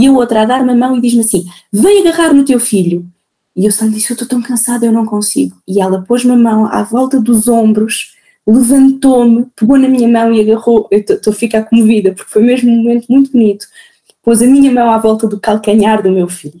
e a outra a dar-me a mão e diz-me assim: vem agarrar no teu filho. E eu só lhe disse: eu estou tão cansada, eu não consigo. E ela pôs-me a mão à volta dos ombros, levantou-me, pegou na minha mão e agarrou. Eu estou a ficar comovida, porque foi mesmo um momento muito bonito. Pôs a minha mão à volta do calcanhar do meu filho.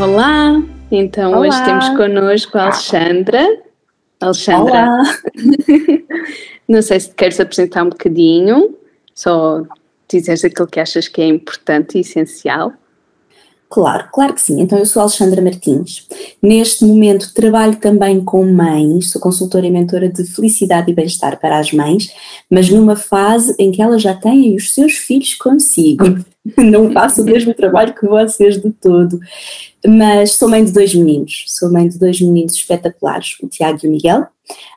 Olá! Então Olá. hoje temos connosco a Alexandra. Alexandra, Olá. não sei se queres apresentar um bocadinho, só dizeres aquilo que achas que é importante e essencial. Claro, claro que sim. Então eu sou Alexandra Martins. Neste momento trabalho também com mães, sou consultora e mentora de felicidade e bem-estar para as mães, mas numa fase em que elas já têm os seus filhos consigo. Não faço o mesmo trabalho que vocês de todo. Mas sou mãe de dois meninos, sou mãe de dois meninos espetaculares, o Tiago e o Miguel.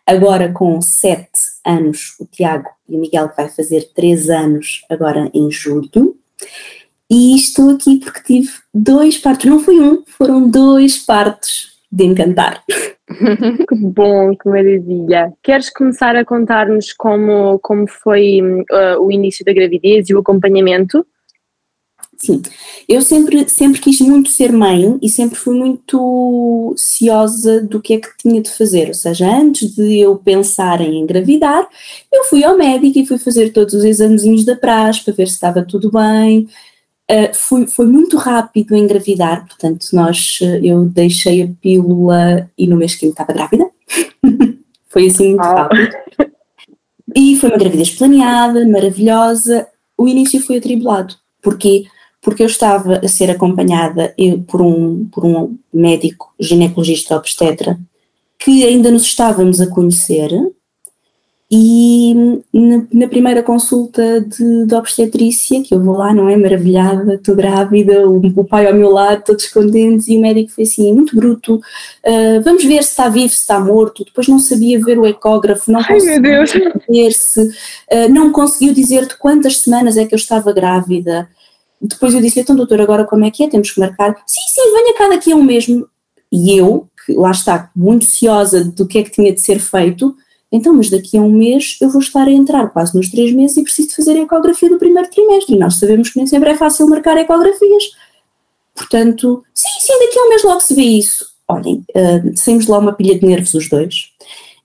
Agora com sete anos, o Tiago e o Miguel vai fazer três anos agora em julho. E estou aqui porque tive dois partos, não foi um, foram dois partos de encantar. que bom, que maravilha. Queres começar a contar-nos como, como foi uh, o início da gravidez e o acompanhamento? Sim, eu sempre, sempre quis muito ser mãe e sempre fui muito ciosa do que é que tinha de fazer. Ou seja, antes de eu pensar em engravidar, eu fui ao médico e fui fazer todos os examezinhos da praxe para ver se estava tudo bem, Uh, foi, foi muito rápido engravidar, portanto, nós, eh, eu deixei a pílula e no mês que estava grávida. foi assim muito rápido. E foi uma gravidez planeada, maravilhosa. O início foi atribulado. Porquê? Porque eu estava a ser acompanhada por um, por um médico ginecologista obstetra que ainda nos estávamos a conhecer, e na, na, primeira consulta de, de, obstetrícia, que eu vou lá, não é? Maravilhada, estou grávida, o, o, pai ao meu lado, todos contentes, e o médico foi assim, muito bruto, uh, vamos ver se está vivo, se está morto. Depois não sabia ver o ecógrafo, não conseguiu ver-se, uh, não conseguiu dizer-te quantas semanas é que eu estava grávida. Depois eu disse, então doutor, agora como é que é? Temos que marcar? Sim, sim, venha cá daqui a um mês. E eu, que lá está, muito ciosa do que é que tinha de ser feito, então, mas daqui a um mês eu vou estar a entrar quase nos três meses e preciso fazer a ecografia do primeiro trimestre. E nós sabemos que nem sempre é fácil marcar ecografias. Portanto, sim, sim, daqui a um mês logo se vê isso. Olhem, uh, saímos de lá uma pilha de nervos os dois.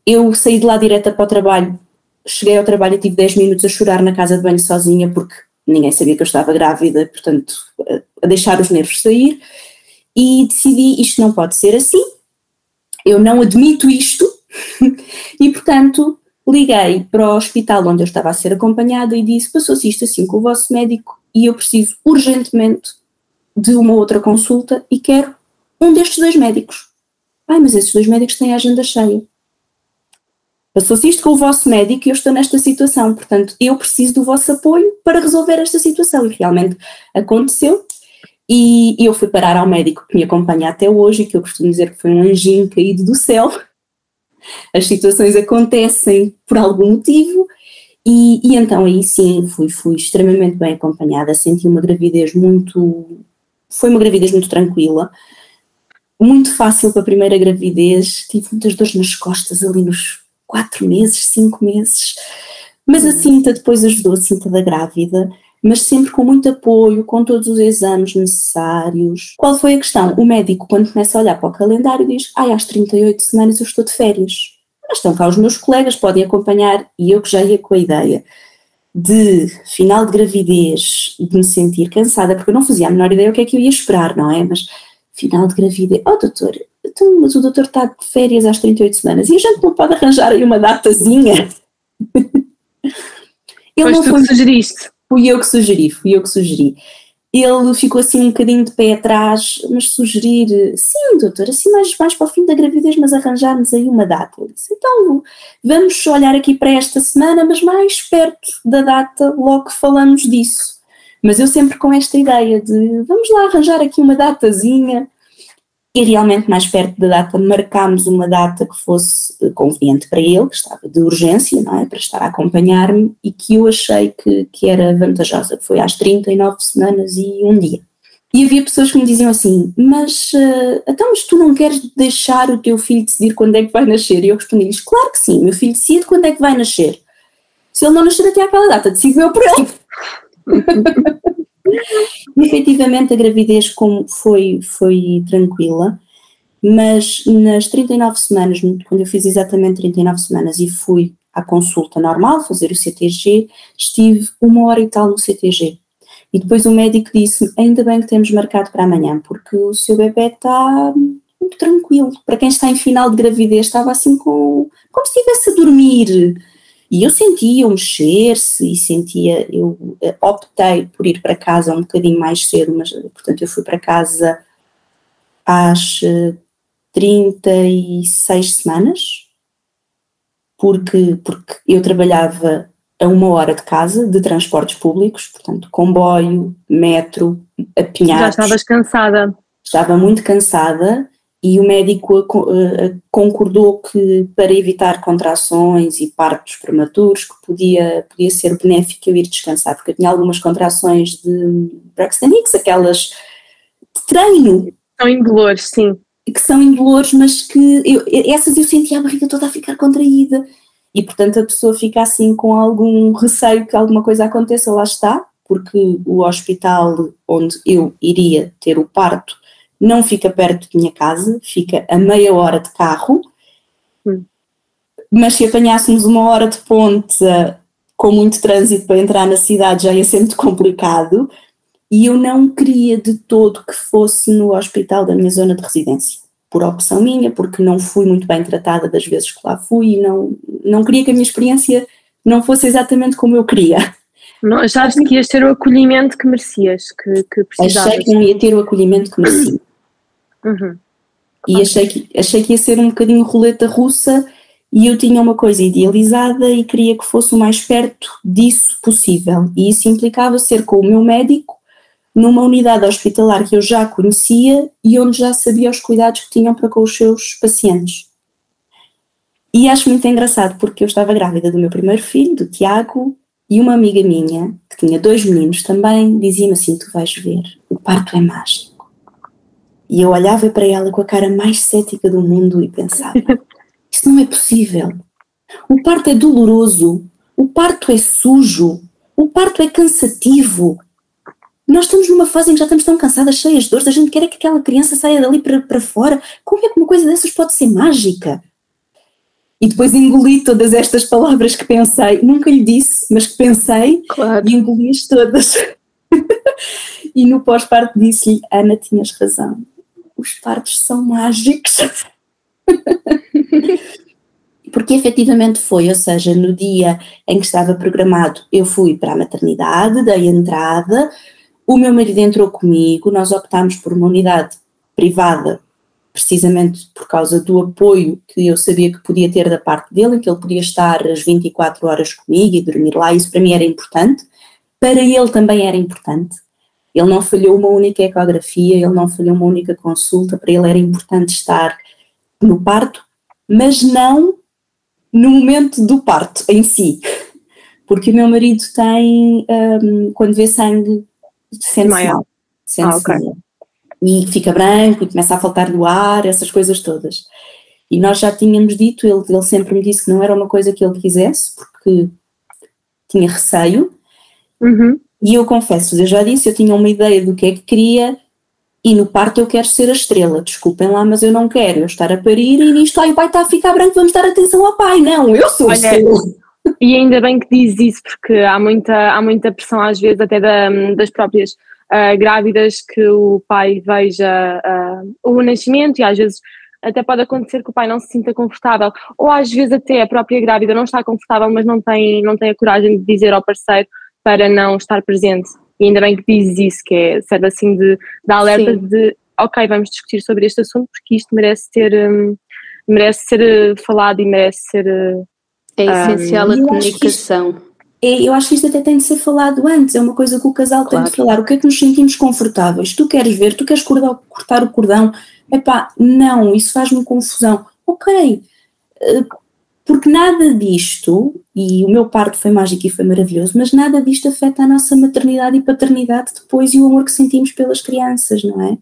Eu saí de lá direta para o trabalho, cheguei ao trabalho e tive 10 minutos a chorar na casa de banho sozinha porque ninguém sabia que eu estava grávida, portanto, a deixar os nervos sair. E decidi, isto não pode ser assim, eu não admito isto, e, portanto, liguei para o hospital onde eu estava a ser acompanhada e disse: passou-se isto assim com o vosso médico e eu preciso urgentemente de uma outra consulta e quero um destes dois médicos. Ai, mas esses dois médicos têm a agenda cheia. Passou-se isto com o vosso médico e eu estou nesta situação, portanto, eu preciso do vosso apoio para resolver esta situação. E realmente aconteceu. E eu fui parar ao médico que me acompanha até hoje, que eu costumo dizer que foi um anjinho caído do céu, as situações acontecem por algum motivo e, e, então aí sim fui, fui extremamente bem acompanhada, senti uma gravidez muito, foi uma gravidez muito tranquila, muito fácil para a primeira gravidez, tive muitas dores nas costas ali nos quatro meses, cinco meses, mas a cinta depois ajudou, a cinta da grávida, mas sempre com muito apoio, com todos os exames necessários. Qual foi a questão? O médico, quando começa a olhar para o calendário, diz: Ai, às 38 semanas eu estou de férias. Mas estão cá os meus colegas, podem acompanhar, e eu que já ia com a ideia de final de gravidez e de me sentir cansada, porque eu não fazia a menor ideia o que é que eu ia esperar, não é? Mas final de gravidez, oh doutor, então, mas o doutor está de férias às 38 semanas e a gente não pode arranjar aí uma datazinha? Ele Pois não tu foi... sugeriste. Fui eu que sugeri, fui eu que sugeri. ele ficou assim um bocadinho de pé atrás, mas sugerir, sim, doutor, assim mais, mais para o fim da gravidez, mas arranjarmos aí uma data. Disse, então vamos olhar aqui para esta semana, mas mais perto da data, logo falamos disso. Mas eu sempre com esta ideia de vamos lá arranjar aqui uma datazinha, e realmente mais perto da data marcámos uma data que fosse eh, conveniente para ele, que estava de urgência, não é, para estar a acompanhar-me e que eu achei que, que era vantajosa, que foi às 39 semanas e um dia. E havia pessoas que me diziam assim, mas uh, então mas tu não queres deixar o teu filho decidir quando é que vai nascer? E eu respondi-lhes, claro que sim, meu filho decide quando é que vai nascer. Se ele não nascer até àquela data, decido eu por ele. E, efetivamente a gravidez como foi, foi tranquila, mas nas 39 semanas, quando eu fiz exatamente 39 semanas e fui à consulta normal, fazer o CTG, estive uma hora e tal no CTG. E depois o médico disse ainda bem que temos marcado para amanhã, porque o seu bebê está muito tranquilo. Para quem está em final de gravidez, estava assim com, como se estivesse a dormir. E eu sentia o mexer-se e sentia, eu eh, optei por ir para casa um bocadinho mais cedo, mas portanto eu fui para casa às 36 eh, semanas, porque, porque eu trabalhava a uma hora de casa de transportes públicos, portanto comboio, metro, apinhados. Já estavas cansada. Estava muito cansada e o médico eh, concordou que para evitar contrações e partos prematuros que podia, podia ser benéfico eu ir descansar, porque eu tinha algumas contrações de Braxton Hicks, aquelas de treino. São indolores, sim. Que são indolores, mas que eu, essas eu sentia a barriga toda a ficar contraída e portanto a pessoa fica assim com algum receio que alguma coisa aconteça, lá está, porque o hospital onde eu iria ter o parto não fica perto de minha casa, fica a meia hora de carro, hum. mas se apanhássemos uma hora de ponte com muito trânsito para entrar na cidade já ia ser muito complicado e eu não queria de todo que fosse no hospital da minha zona de residência, por opção minha, porque não fui muito bem tratada das vezes que lá fui e não, não queria que a minha experiência não fosse exatamente como eu queria. Não, achaste que ias ter o acolhimento que merecias, que, que precisavas? Achei que não ia ter o acolhimento que merecia. Uhum. E achei que, achei que ia ser um bocadinho roleta russa e eu tinha uma coisa idealizada e queria que fosse o mais perto disso possível. E isso implicava ser com o meu médico numa unidade hospitalar que eu já conhecia e onde já sabia os cuidados que tinham para com os seus pacientes. E acho muito engraçado porque eu estava grávida do meu primeiro filho, do Tiago, e uma amiga minha, que tinha dois meninos também, dizia-me assim: Tu vais ver, o parto é mágico. E eu olhava para ela com a cara mais cética do mundo e pensava: Isso não é possível. O parto é doloroso, o parto é sujo, o parto é cansativo. Nós estamos numa fase em que já estamos tão cansadas, cheias de dores, a gente quer que aquela criança saia dali para, para fora. Como é que uma coisa dessas pode ser mágica? E depois engoli todas estas palavras que pensei, nunca lhe disse, mas que pensei claro. e engoli-as todas. e no pós-parto disse-lhe: Ana, tinhas razão os partos são mágicos. Porque efetivamente foi, ou seja, no dia em que estava programado, eu fui para a maternidade, dei entrada, o meu marido entrou comigo, nós optámos por uma unidade privada, precisamente por causa do apoio que eu sabia que podia ter da parte dele, que ele podia estar as 24 horas comigo e dormir lá, isso para mim era importante, para ele também era importante. Ele não falhou uma única ecografia, ele não falhou uma única consulta, para ele era importante estar no parto, mas não no momento do parto em si. Porque o meu marido tem, um, quando vê sangue, sente-se mal. Sente ah, okay. mal. E fica branco e começa a faltar do ar, essas coisas todas. E nós já tínhamos dito, ele, ele sempre me disse que não era uma coisa que ele quisesse, porque tinha receio. Uhum. E eu confesso, eu já disse, eu tinha uma ideia do que é que queria e no parto eu quero ser a estrela, desculpem lá, mas eu não quero. Eu estar a parir e nisto, ai o pai está a ficar branco, vamos dar atenção ao pai, não, eu sou a estrela. E ainda bem que diz isso, porque há muita, há muita pressão às vezes até da, das próprias uh, grávidas que o pai veja uh, o nascimento e às vezes até pode acontecer que o pai não se sinta confortável, ou às vezes até a própria grávida não está confortável, mas não tem, não tem a coragem de dizer ao parceiro para não estar presente. E ainda bem que dizes isso, que é, serve assim de, de alerta Sim. de, ok, vamos discutir sobre este assunto porque isto merece ser, um, merece ser eh, falado e merece ser... É essencial um, a comunicação. É, eu acho que isto até tem de ser falado antes, é uma coisa que o casal claro. tem de falar. O que é que nos sentimos confortáveis? Tu queres ver, tu queres cortar, cortar o cordão? Epá, não, isso faz-me confusão. Ok, eh, porque nada disto, e o meu parto foi mágico e foi maravilhoso, mas nada disto afeta a nossa maternidade e paternidade depois e o amor que sentimos pelas crianças, não é?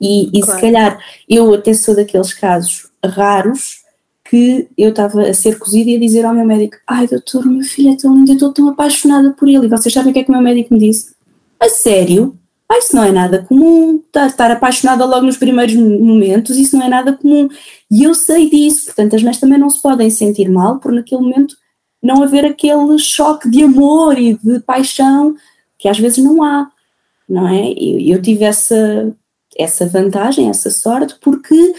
E, e claro. se calhar eu até sou daqueles casos raros que eu estava a ser cozida e a dizer ao meu médico: Ai, doutor, meu filho é tão lindo, eu estou tão apaixonada por ele. E vocês sabem o que é que o meu médico me disse? A sério? Ah, isso não é nada comum, estar, estar apaixonada logo nos primeiros momentos, isso não é nada comum. E eu sei disso, portanto, as mães também não se podem sentir mal por naquele momento não haver aquele choque de amor e de paixão que às vezes não há, não é? Eu, eu tive essa, essa vantagem, essa sorte, porque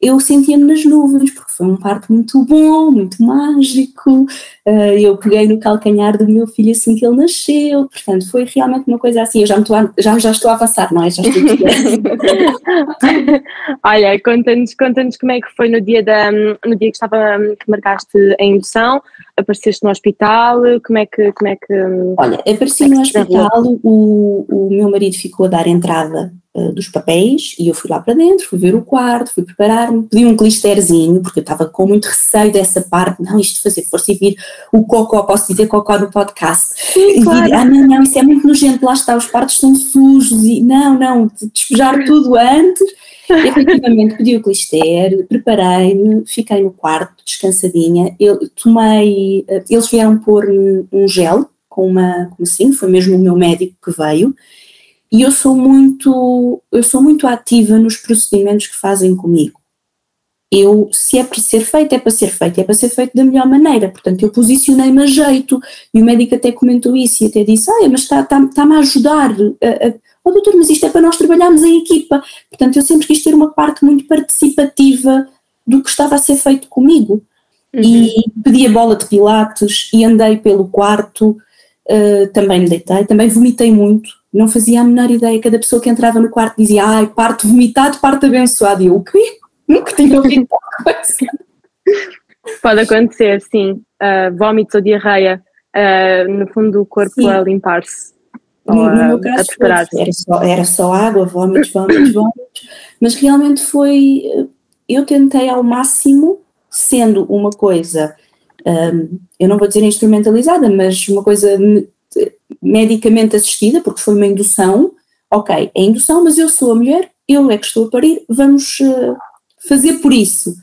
eu sentia-me nas nuvens, porque foi um parto muito bom, muito mágico. Uh, eu peguei no calcanhar do meu filho assim que ele nasceu, portanto, foi realmente uma coisa assim. Eu já, estou a, já, já estou a avançar, não é? Já estou Olha, conta-nos conta como é que foi no dia, da, no dia que, estava, que marcaste a indução, apareceste no hospital, como é que. Como é que Olha, apareci é no hospital, o, o meu marido ficou a dar entrada uh, dos papéis e eu fui lá para dentro, fui ver o quarto, fui preparar-me, pedi um clisterzinho, porque eu estava com muito receio dessa parte, não, isto de fazer força e vir o cocó, posso dizer cocó no podcast, Sim, e claro. vir, ah não, não, isso é muito nojento, lá está, os partos são sujos, e não, não, despejar tudo antes, efetivamente pedi o clister, preparei-me, fiquei no quarto, descansadinha, eu tomei, eh, eles vieram pôr um gel, com uma, como assim, foi mesmo o meu médico que veio, e eu sou muito, eu sou muito ativa nos procedimentos que fazem comigo. Eu, se é para ser feito, é para ser feito, é para ser feito da melhor maneira. Portanto, eu posicionei-me a jeito e o médico até comentou isso e até disse: Ah, mas está-me está, a ajudar. A, a, oh, doutor, mas isto é para nós trabalharmos em equipa. Portanto, eu sempre quis ter uma parte muito participativa do que estava a ser feito comigo. Uhum. E pedi a bola de pilates e andei pelo quarto, uh, também me deitei, também vomitei muito não fazia a menor ideia. Cada pessoa que entrava no quarto dizia, ai, parte vomitado, parte abençoado. E eu, o quê? Nunca tinha ouvido coisa. Pode acontecer, sim. Uh, vómitos ou diarreia uh, no fundo do corpo sim. a limpar-se. No, no meu caso, era só, era só água, vómitos, vómitos, vómitos. Mas realmente foi. Eu tentei ao máximo, sendo uma coisa, um, eu não vou dizer instrumentalizada, mas uma coisa medicamente assistida, porque foi uma indução, ok, é indução, mas eu sou a mulher, eu é que estou a parir, vamos uh, fazer por isso.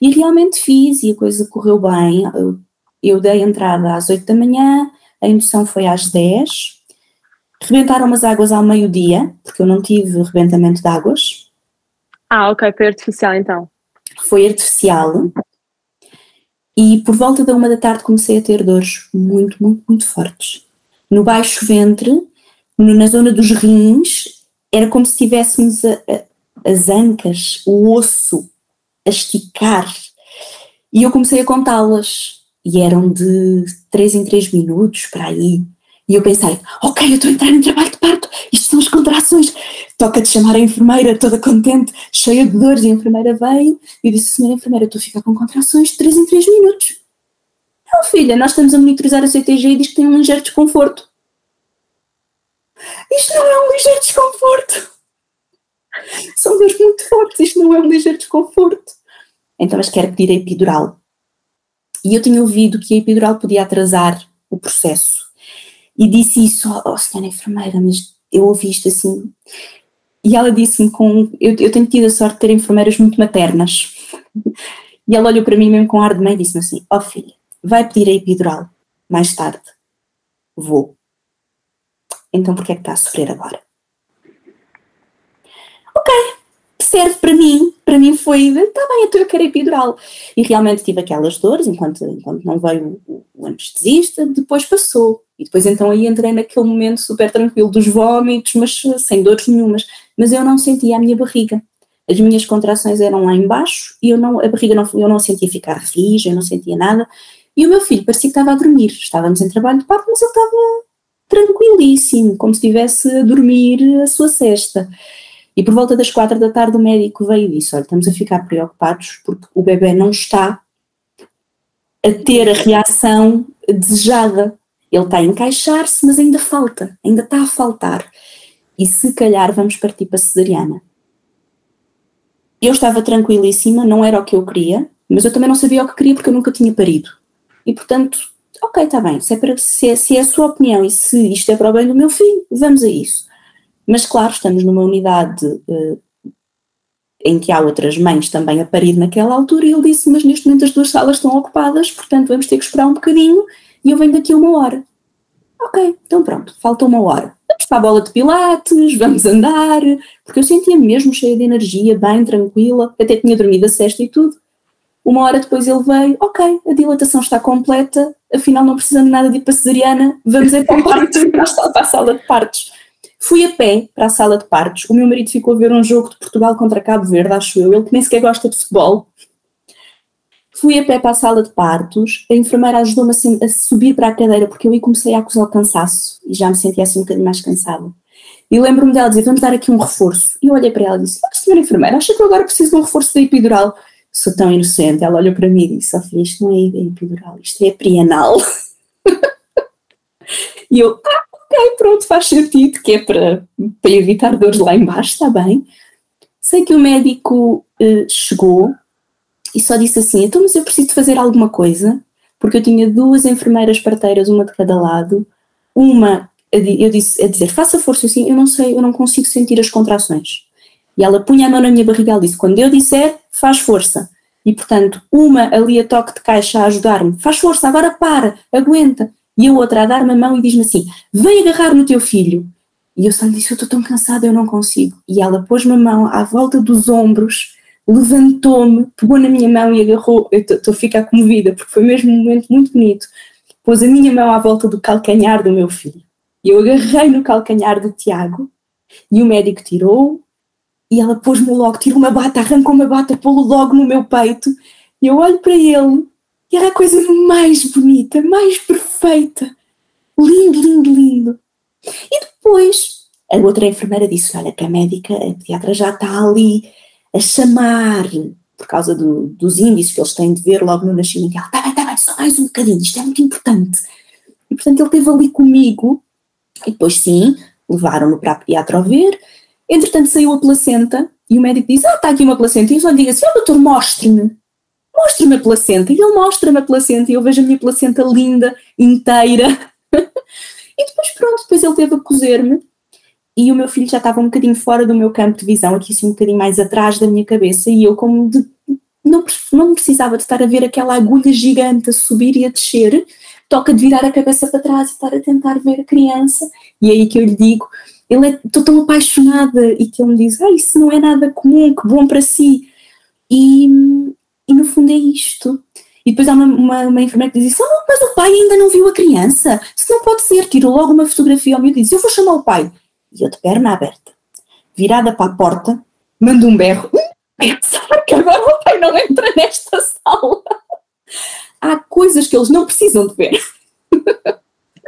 E realmente fiz e a coisa correu bem. Eu, eu dei entrada às 8 da manhã, a indução foi às 10. Rebentaram umas águas ao meio-dia, porque eu não tive rebentamento de águas. Ah, ok, foi artificial então. Foi artificial. E por volta da uma da tarde comecei a ter dores muito, muito, muito fortes no baixo ventre, no, na zona dos rins, era como se tivéssemos a, a, as ancas, o osso a esticar. E eu comecei a contá-las, e eram de 3 em 3 minutos para aí. E eu pensei, ok, eu estou a entrar em trabalho de parto, isto são as contrações. Toca de chamar a enfermeira, toda contente, cheia de dores, e a enfermeira veio e disse, senhora enfermeira, estou a ficar com contrações de 3 em 3 minutos. Não, filha, nós estamos a monitorizar a CTG e diz que tem um ligeiro desconforto. Isto não é um ligeiro desconforto. São dores muito fortes, isto não é um ligeiro desconforto. Então, mas quero pedir a epidural. E eu tinha ouvido que a epidural podia atrasar o processo. E disse isso, oh, oh senhora enfermeira, mas eu ouvi isto assim. E ela disse-me com. Eu, eu tenho tido a sorte de ter enfermeiras muito maternas. E ela olhou para mim mesmo com ar de mãe e disse-me assim: Ó oh, filha, vai pedir a epidural mais tarde. Vou. Então por que é que está a sofrer agora? Ok, serve para mim, para mim foi, está bem, então eu quero epidural. E realmente tive aquelas dores enquanto, enquanto não veio o, o anestesista, depois passou. E depois então aí entrei naquele momento super tranquilo dos vômitos, mas sem dores nenhumas. Mas eu não sentia a minha barriga. As minhas contrações eram lá embaixo e eu não, a barriga não, eu não sentia ficar rija, eu não sentia nada. E o meu filho parecia que estava a dormir. Estávamos em trabalho de parto, mas ele estava tranquilíssimo, como se estivesse a dormir a sua cesta. E por volta das quatro da tarde o médico veio e disse, olha, estamos a ficar preocupados porque o bebê não está a ter a reação desejada. Ele está a encaixar-se, mas ainda falta, ainda está a faltar. E se calhar vamos partir para cesariana. Eu estava tranquilíssima, não era o que eu queria, mas eu também não sabia o que queria porque eu nunca tinha parido. E portanto, ok, está bem, se é, para, se, é, se é a sua opinião e se isto é para o bem do meu filho, vamos a isso. Mas claro, estamos numa unidade uh, em que há outras mães também a parir naquela altura e ele disse, mas neste momento as duas salas estão ocupadas, portanto vamos ter que esperar um bocadinho e eu venho daqui a uma hora. Ok, então pronto, falta uma hora vamos para a bola de pilates, vamos andar, porque eu sentia mesmo cheia de energia, bem tranquila, até tinha dormido a sexta e tudo. Uma hora depois ele veio, ok, a dilatação está completa, afinal não precisamos nada de ir para cesariana, vamos ir para, a sala de partos. Fui a pé para a sala de partos, o meu marido ficou a ver um jogo de Portugal contra Cabo Verde, acho eu, ele que nem sequer gosta de futebol, Fui a pé para a sala de partos, a enfermeira ajudou-me a, a, subir para a cadeira porque eu aí comecei a acusar o cansaço e já me sentia assim um bocadinho mais cansada. E lembro-me dela dizer, vamos dar aqui um reforço. E eu olhei para ela e disse, ah, senhora enfermeira, acha que eu agora preciso de um reforço da epidural? Sou tão inocente. Ela olhou para mim e disse, Sofia, isto não é epidural, isto é prianal. e eu, ah, ok, pronto, faz sentido, que é para, para evitar dores lá embaixo, está bem. Sei que o médico uh, chegou, e só disse assim: então, mas eu preciso fazer alguma coisa, porque eu tinha duas enfermeiras parteiras, uma de cada lado, uma, eu disse a dizer, faça força, assim, eu não sei, eu não consigo sentir as contrações. E ela punha a mão na minha barriga e disse: quando eu disser, faz força. E portanto, uma ali a toque de caixa a ajudar-me, faz força, agora para, aguenta. E a outra a dar-me a mão e diz-me assim: vem agarrar no teu filho. E eu só lhe disse: eu estou tão cansada, eu não consigo. E ela pôs-me a mão à volta dos ombros levantou-me, pegou na minha mão e agarrou. Eu estou a ficar comovida, porque foi mesmo um momento muito bonito. Pôs a minha mão à volta do calcanhar do meu filho. Eu agarrei no calcanhar do Tiago e o médico tirou e ela pôs-me logo, tirou uma bata, arrancou uma bata, pô-lo logo no meu peito. E eu olho para ele e era a coisa mais bonita, mais perfeita. Lindo, lindo, lindo. E depois a outra enfermeira disse: Olha, que a médica, a pediatra já está ali a chamar, por causa do, dos índices que eles têm de ver logo no nascimento, ela, está bem, está bem, só mais um bocadinho, isto é muito importante. E portanto ele esteve ali comigo, e depois sim, levaram-no para a pediatra a ver, entretanto saiu a placenta, e o médico diz, ah, está aqui uma placenta, e eu só digo assim, oh doutor, mostre-me, mostre-me a placenta, e ele mostra-me a placenta, e eu vejo a minha placenta linda, inteira, e depois pronto, depois ele teve a cozer-me, e o meu filho já estava um bocadinho fora do meu campo de visão, aqui assim um bocadinho mais atrás da minha cabeça, e eu como de, não, não precisava de estar a ver aquela agulha gigante a subir e a descer, toca de virar a cabeça para trás e estar a tentar ver a criança, e é aí que eu lhe digo, ele é, estou tão apaixonada, e que ele me diz, ah, isso não é nada comum, que bom para si, e, e no fundo é isto, e depois há uma, uma, uma enfermeira que diz assim, oh, mas o pai ainda não viu a criança, isso não pode ser, tirou logo uma fotografia ao meu e diz, eu vou chamar o pai, e eu de perna aberta, virada para a porta, mando um berro, pensar que agora o pai não entra nesta sala. Há coisas que eles não precisam de ver.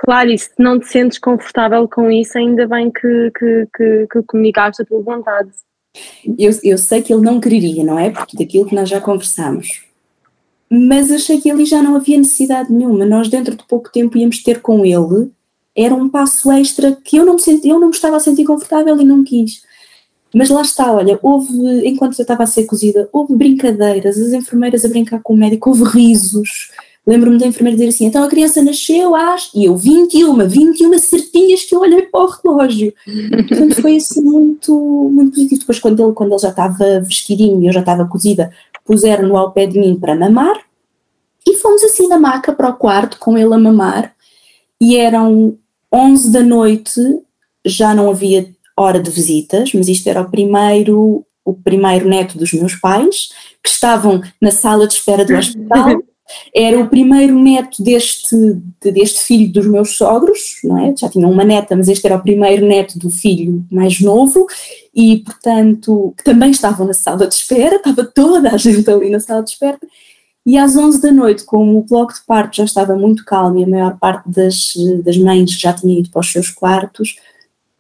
Claro, e se não te sentes confortável com isso, ainda bem que, que, que, que comunicaste a tua vontade. Eu, eu sei que ele não quereria, não é? Porque daquilo que nós já conversamos. Mas achei que ali já não havia necessidade nenhuma. Nós, dentro de pouco tempo, íamos ter com ele era um passo extra que eu não me senti, eu não me estava a sentir confortável e não quis. Mas lá está, olha, houve, enquanto eu estava a ser cozida, houve brincadeiras, as enfermeiras a brincar com o médico, houve risos. Lembro-me da enfermeira dizer assim: então a criança nasceu às. E eu, 21, 21 certinhas que eu olhei para o relógio. Portanto, foi assim muito, muito positivo. Depois, quando ele, quando ele já estava vestidinho e eu já estava cozida, puseram-no ao pé de mim para mamar. E fomos assim na maca para o quarto com ele a mamar. E eram 11 da noite já não havia hora de visitas, mas isto era o primeiro, o primeiro neto dos meus pais, que estavam na sala de espera do hospital. Era o primeiro neto deste, deste filho dos meus sogros, não é? Já tinham uma neta, mas este era o primeiro neto do filho mais novo, e portanto, que também estavam na sala de espera, estava toda a gente ali na sala de espera, E às 11 da noite, como o bloco de parto já estava muito calmo e a maior parte das, das mães já tinha ido para os seus quartos,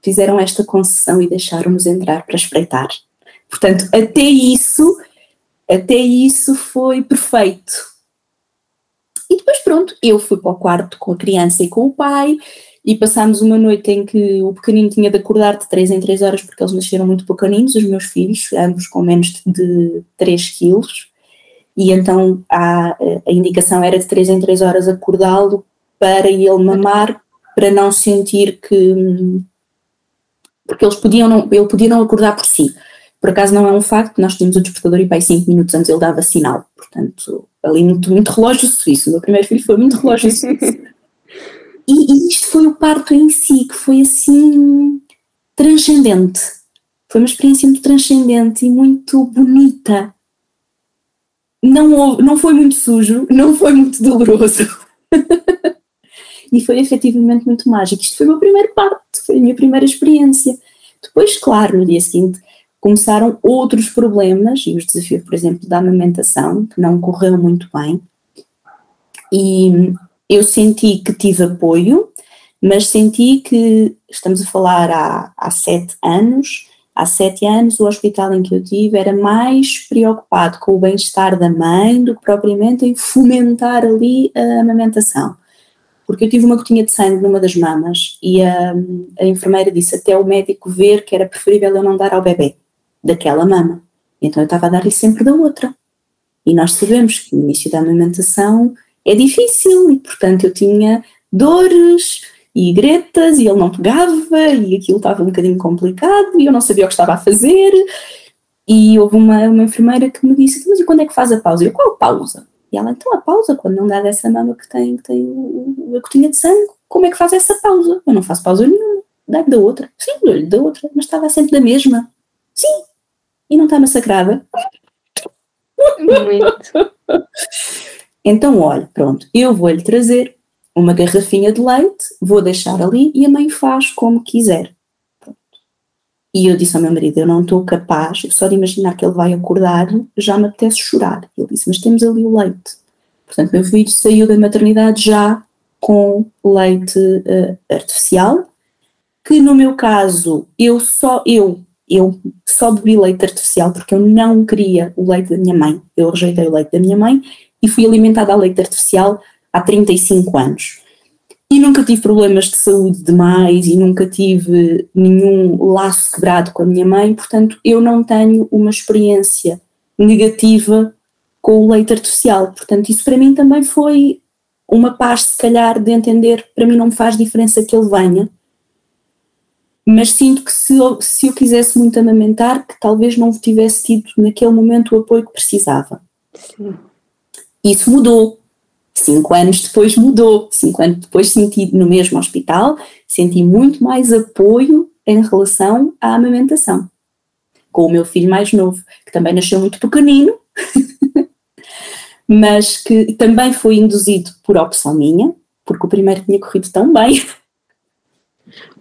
fizeram esta concessão e deixaram-nos entrar para espreitar. Portanto, até isso, até isso foi perfeito. E depois, pronto, eu fui para o quarto com a criança e com o pai, e passámos uma noite em que o pequenino tinha de acordar de 3 em 3 horas, porque eles nasceram muito pequeninos, os meus filhos, ambos com menos de 3 quilos, e então a, a indicação era de 3 em 3 horas acordá-lo para ele mamar, para não sentir que. porque eles podiam não, ele podia não acordar por si. Por acaso não é um facto, nós tínhamos o despertador e para 5 minutos antes ele dava sinal, portanto, ali muito, muito relógio suíço. O meu primeiro filho foi muito relógio suíço. E, e, isto foi o parto em si, que foi assim transcendente. Foi uma experiência muito transcendente e muito bonita. Não, não foi muito sujo, não foi muito doloroso. e foi efetivamente muito mágico. Isto foi o meu primeiro parto, foi a minha primeira experiência. Depois, claro, no dia seguinte começaram outros problemas e os desafios, por exemplo, da amamentação, que não correu muito bem. E eu senti que tive apoio, mas senti que estamos a falar há, há sete anos. Há sete anos, o hospital em que eu tive era mais preocupado com o bem-estar da mãe do que propriamente em fomentar ali a amamentação. Porque eu tive uma gotinha de sangue numa das mamas e a, a enfermeira disse até o médico ver que era preferível eu não dar ao bebê daquela mama. Então eu estava a dar-lhe sempre da outra. E nós sabemos que no início da amamentação é difícil e, portanto, eu tinha dores e gretas e ele não pegava e aquilo estava um bocadinho complicado e eu não sabia o que estava a fazer. E houve uma, uma enfermeira que me disse: Mas e quando é que faz a pausa? Eu, qual pausa? E ela, então a pausa, quando não dá dessa mama que tem, que tem a gotinha de sangue, como é que faz essa pausa? Eu não faço pausa nenhuma, dá-lhe da outra. Sim, dou-lhe da outra, mas estava sempre da mesma. Sim, e não está massacrada. Muito. Então, olha, pronto, eu vou-lhe trazer uma garrafinha de leite, vou deixar ali e a mãe faz como quiser. Pronto. E eu disse ao meu marido: Eu não estou capaz, só de imaginar que ele vai acordar, já me apetece chorar. Ele disse: Mas temos ali o leite. Portanto, meu filho saiu da maternidade já com leite uh, artificial, que no meu caso, eu só, eu, eu só bebi leite artificial porque eu não queria o leite da minha mãe. Eu rejeitei o leite da minha mãe e fui alimentada a leite artificial há 35 anos. E nunca tive problemas de saúde demais e nunca tive nenhum laço quebrado com a minha mãe, portanto, eu não tenho uma experiência negativa com o leite artificial. Portanto, isso para mim também foi uma paz, se calhar, de entender, para mim não me faz diferença que ele venha, mas sinto que se eu, se eu quisesse muito amamentar, que talvez não tivesse tido naquele momento o apoio que precisava. Sim. Isso mudou. Cinco anos depois mudou. Cinco anos depois senti no mesmo hospital, senti muito mais apoio em relação à amamentação. Com o meu filho mais novo, que também nasceu muito pequenino, mas que também foi induzido por opção minha, porque o primeiro tinha corrido tão bem.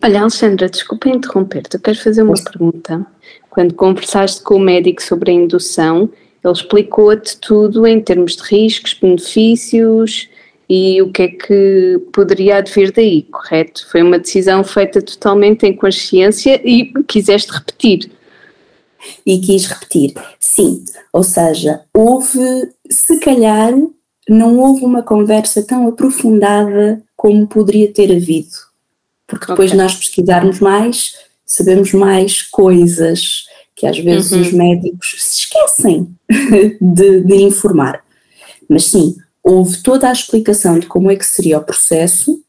Olha, Alexandra, desculpa interromper-te, eu quero fazer uma pergunta. Quando conversaste com o médico sobre a indução, ele explicou-te tudo em termos de riscos, benefícios e o que é que poderia advir daí, correto? Foi uma decisão feita totalmente em consciência e quiseste repetir. E quis repetir, sim. Ou seja, houve, se calhar, não houve uma conversa tão aprofundada como poderia ter havido. Porque depois okay. nós pesquisarmos mais, sabemos mais coisas que às vezes uhum. os médicos se esquecem de, de informar. Mas sim, houve toda a explicação de como é que seria o processo,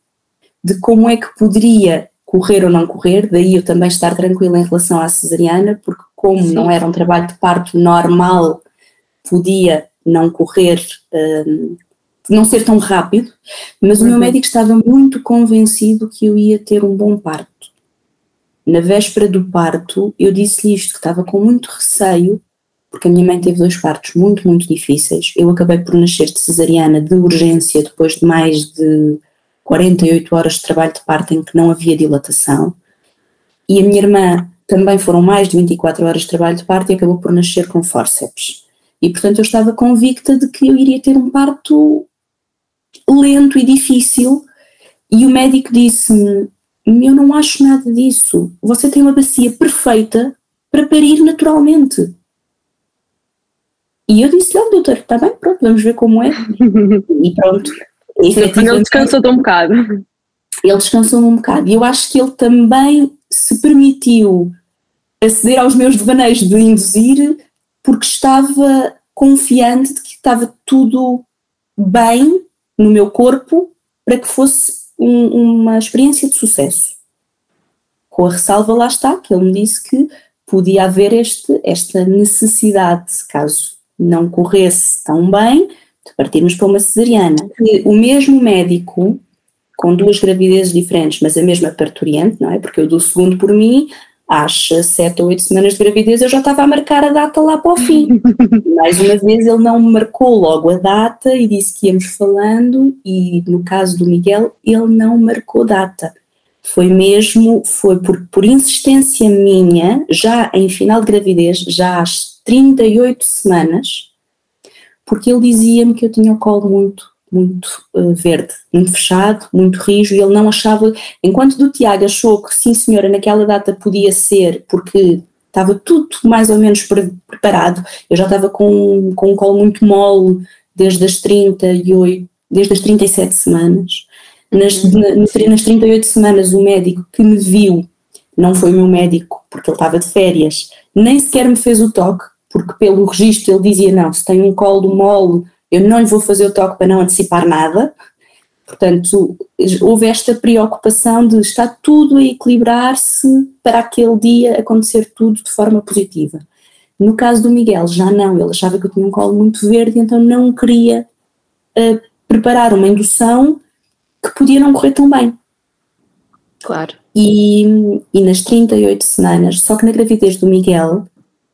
de como é que poderia correr ou não correr, daí eu também estar tranquila em relação à cesariana, porque como Sim. não era um trabalho de parto normal, podia não correr, um, não ser tão rápido, mas uhum. o meu uhum. médico estava muito convencido que eu ia ter um bom parto. Na véspera do parto, eu disse-lhe isto, que estava com muito receio, porque a minha mãe teve dois partos muito, muito difíceis. Eu acabei por nascer de cesariana de urgência depois de mais de 48 horas de trabalho de parto em que não havia dilatação. E a minha irmã também foram mais de 24 horas de trabalho de parto e acabou por nascer com forceps. E portanto eu estava convicta de que eu iria ter um parto lento e difícil. E o médico disse-me: Eu não acho nada disso. Você tem uma bacia perfeita para parir naturalmente. E eu disse: Olha, doutor, está bem, pronto, vamos ver como é. e pronto. Ele descansou-te um bocado. Ele descansou um bocado. E eu acho que ele também se permitiu aceder aos meus devaneios de induzir porque estava confiante de que estava tudo bem no meu corpo para que fosse um, uma experiência de sucesso. Com a ressalva, lá está, que ele me disse que podia haver este, esta necessidade, caso não corresse tão bem, de partirmos para uma cesariana. E o mesmo médico, com duas gravidezes diferentes, mas a mesma parturiente, não é? Porque eu do segundo por mim, às sete ou oito semanas de gravidez eu já estava a marcar a data lá para o fim. Mais uma vez ele não me marcou logo a data e disse que íamos falando e no caso do Miguel ele não marcou data. Foi mesmo, foi por, por insistência minha, já em final de gravidez, já às 38 semanas, porque ele dizia-me que eu tinha o colo muito muito uh, verde, muito fechado, muito rijo, e ele não achava, enquanto do Tiago achou que sim senhora, naquela data podia ser, porque estava tudo mais ou menos preparado, eu já estava com, com um colo muito mole desde as 38, desde as 37 semanas, nas, uhum. nas 38 semanas o médico que me viu, não foi o meu médico, porque ele estava de férias, nem sequer me fez o toque, porque pelo registro ele dizia, não, se tem um colo mole eu não lhe vou fazer o toque para não antecipar nada. Portanto, houve esta preocupação de estar tudo a equilibrar-se para aquele dia acontecer tudo de forma positiva. No caso do Miguel, já não, ele achava que eu tinha um colo muito verde, então não queria uh, preparar uma indução que podia não correr tão bem. Claro. E, e nas 38 semanas, só que na gravidez do Miguel,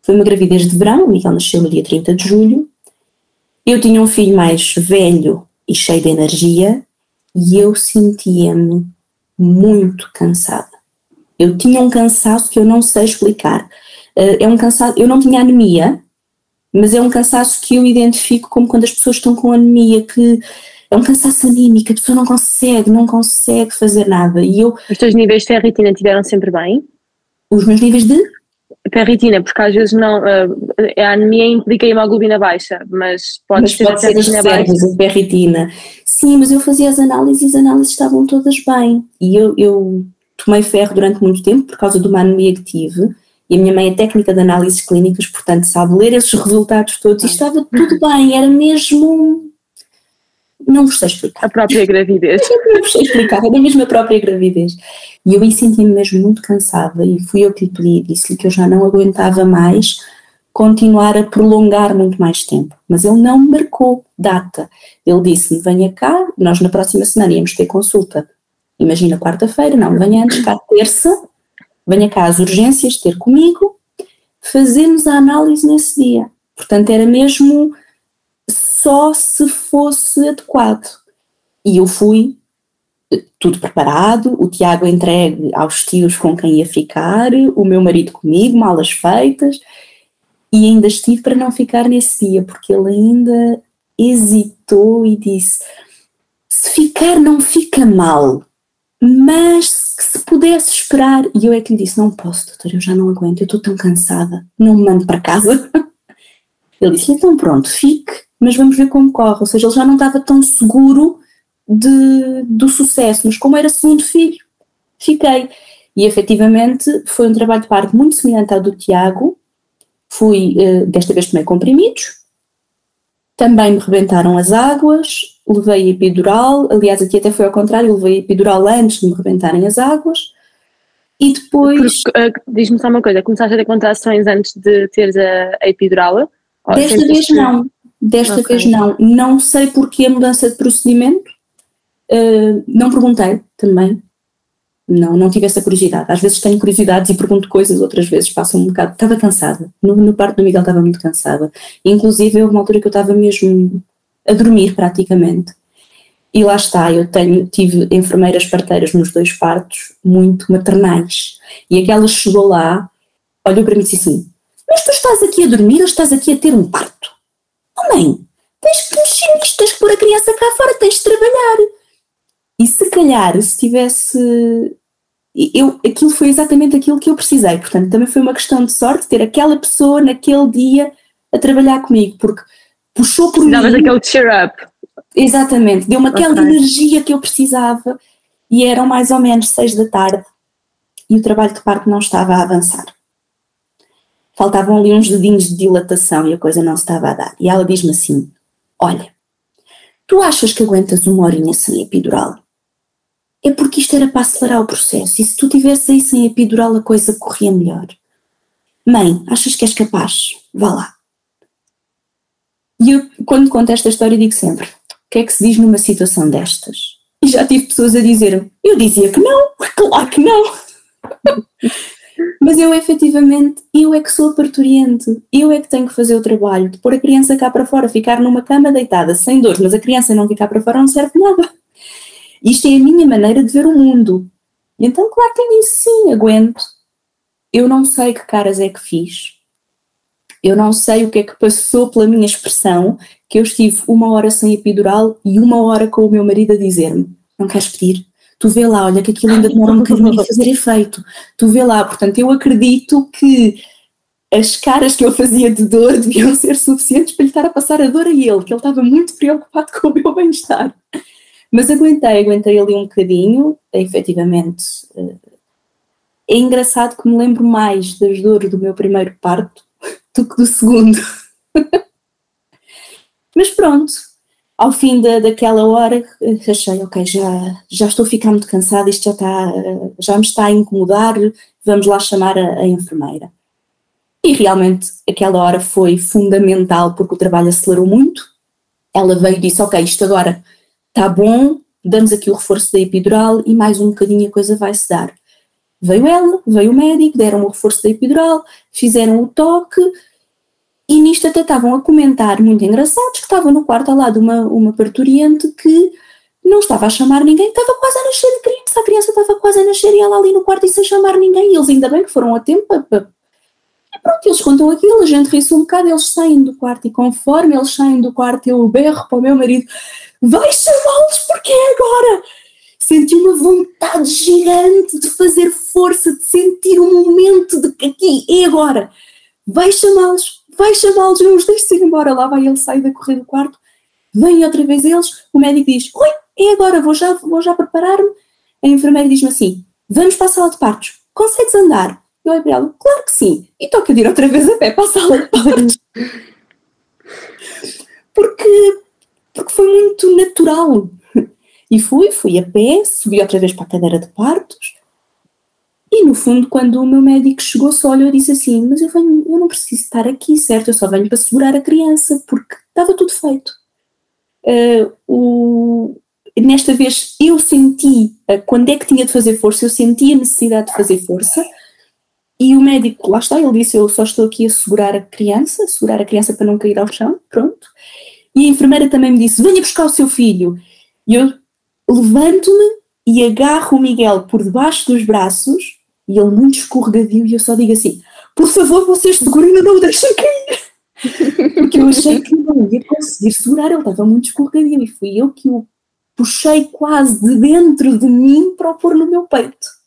foi uma gravidez de verão, o Miguel nasceu no dia 30 de julho, eu tinha um filho mais velho e cheio de energia e eu sentia-me muito cansada. Eu tinha um cansaço que eu não sei explicar. Eh, é um cansaço, eu não tinha anemia, mas é um cansaço que eu identifico como quando as pessoas estão com anemia, que é um cansaço anímico, a pessoa não consegue, não consegue fazer nada. E eu, Os teus níveis de ferritina estiveram sempre bem? Os meus níveis de? Ferritina, porque às vezes não, uh, a anemia implica hemoglobina baixa, mas pode mas ser pode ser as reservas, a ferritina. Sim, mas eu fazia as análises e as análises estavam todas bem. E eu, eu tomei ferro durante muito tempo por causa de uma anemia que tive. E a minha mãe é técnica de análises clínicas, portanto sabe ler esses resultados todos e estava tudo bem, era mesmo não vos sei explicar. A própria gravidez. não vos sei explicar, era mesmo a própria gravidez. E eu aí senti-me mesmo muito cansada e fui eu que lhe pedi, disse-lhe que eu já não aguentava mais continuar a prolongar muito mais tempo. Mas ele não marcou data. Ele disse-me, venha cá, nós na próxima semana íamos ter consulta. Imagina quarta-feira, não, venha antes cá terça, venha cá às urgências ter comigo, fazemos a análise nesse dia. Portanto, era mesmo só se fosse adequado. E eu fui tudo preparado, o Tiago entregue aos tios com quem ia ficar, o meu marido comigo, malas feitas, e ainda estive para não ficar nesse dia, porque ele ainda hesitou e disse: se ficar, não fica mal, mas se pudesse esperar. E eu é que lhe disse: não posso, doutor, eu já não aguento, eu estou tão cansada, não me mando para casa. Ele disse: então pronto, fique, mas vamos ver como corre. Ou seja, ele já não estava tão seguro de, do sucesso, mas como era segundo filho, fiquei. E efetivamente foi um trabalho de parto muito semelhante ao do Tiago. Fui, uh, desta vez tomei comprimidos, também me rebentaram as águas, levei epidural, aliás aqui até foi ao contrário, levei epidural antes de me rebentarem as águas. E depois. Uh, Diz-me só uma coisa, começaste a ter contrações antes de teres a, a epidural? Desta vez não, desta okay. vez não. Não sei porque a mudança de procedimento, Uh, não perguntei também. Não, não tive essa curiosidade. Às vezes tenho curiosidades e pergunto coisas, outras vezes passo um bocado. Estava cansada. No, no parto do Miguel estava muito cansada. Inclusive, houve uma altura que eu estava mesmo a dormir praticamente. E lá está, eu tenho, tive enfermeiras parteiras nos dois partos muito maternais. E aquela chegou lá, olhou para mim e disse assim: Mas tu estás aqui a dormir ou estás aqui a ter um parto? oh mãe, tens que mexer nisto, tens que pôr a criança cá fora, tens de trabalhar. E se calhar, se tivesse. Eu, aquilo foi exatamente aquilo que eu precisei, portanto, também foi uma questão de sorte ter aquela pessoa naquele dia a trabalhar comigo, porque puxou por Precisavas mim. aquele cheer up. Exatamente, deu-me aquela okay. energia que eu precisava e eram mais ou menos seis da tarde e o trabalho de parto não estava a avançar. Faltavam ali uns dedinhos de dilatação e a coisa não se estava a dar. E ela diz-me assim: Olha, tu achas que aguentas uma horinha sem epidural? É porque isto era para acelerar o processo e se tu tivesse aí sem epidural a coisa corria melhor. Mãe, achas que és capaz? Vá lá. E eu, quando conto esta história, digo sempre: o que é que se diz numa situação destas? E já tive pessoas a dizer: eu dizia que não, claro que não. Mas eu efetivamente, eu é que sou a parturiente, eu é que tenho que fazer o trabalho de pôr a criança cá para fora, ficar numa cama deitada, sem dor, mas a criança não ficar para fora não serve nada. Isto é a minha maneira de ver o mundo. Então, claro que disse sim, aguento. Eu não sei que caras é que fiz, eu não sei o que é que passou pela minha expressão, que eu estive uma hora sem epidural e uma hora com o meu marido a dizer-me: Não queres pedir? Tu vê lá, olha que aquilo ainda demora um bocadinho a fazer efeito. Tu vê lá, portanto, eu acredito que as caras que eu fazia de dor deviam ser suficientes para lhe estar a passar a dor a ele, que ele estava muito preocupado com o meu bem-estar. Mas aguentei, aguentei ali um bocadinho, efetivamente. Eh, é engraçado que me lembro mais das dores do meu primeiro parto do que do segundo. Mas pronto, ao fim da, daquela hora achei, ok, já, já estou a ficar muito cansada, isto já, está, já me está a incomodar, vamos lá chamar a, a enfermeira. E realmente aquela hora foi fundamental porque o trabalho acelerou muito. Ela veio e disse, ok, isto agora está bom, damos aqui o reforço da epidural e mais um bocadinho a coisa vai se dar. Veio ela, veio o médico, deram o reforço da epidural, fizeram o toque, e nisto até estavam a comentar, muito engraçados, que estava no quarto ao lado uma, uma parturiente que não estava a chamar ninguém, estava quase a nascer de criança, a criança estava quase a nascer e ela ali no quarto e sem chamar ninguém, e eles ainda bem que foram a tempo para, pronto, eles contam aquilo, a gente ri-se um bocado, eles saem do quarto e conforme eles saem do quarto eu berro para o meu marido, vai chamá-los porque é agora! Senti uma vontade gigante de fazer força, de sentir o um momento de que aqui é agora. Vai chamá-los, vai chamá-los, eu os deixo ir embora. Lá vai ele sair da correr do quarto, vem outra vez eles, o médico diz, oi, é agora, vou já, vou já preparar-me. A enfermeira diz-me assim, vamos para a sala de partos, consegues andar? Eu olho para ela, claro que sim, e toca de ir outra vez a pé para a sala de partos. porque, porque foi muito natural. E fui, fui a pé, subi outra vez para a cadeira de partos, e no fundo, quando o meu médico chegou, só olhou e disse assim: Mas eu, venho, eu não preciso estar aqui, certo? Eu só venho para segurar a criança, porque estava tudo feito. Uh, o, nesta vez eu senti uh, quando é que tinha de fazer força, eu senti a necessidade de fazer força. E o médico, lá está, ele disse: Eu só estou aqui a segurar a criança, segurar a criança para não cair ao chão, pronto. E a enfermeira também me disse: Venha buscar o seu filho. E eu levanto-me e agarro o Miguel por debaixo dos braços e ele muito escorregadio e eu só digo assim, por favor vocês segurem e não o deixem cair. Porque eu achei que não ia conseguir segurar, ele estava muito escorregadio e fui eu que o puxei quase de dentro de mim para o pôr no meu peito.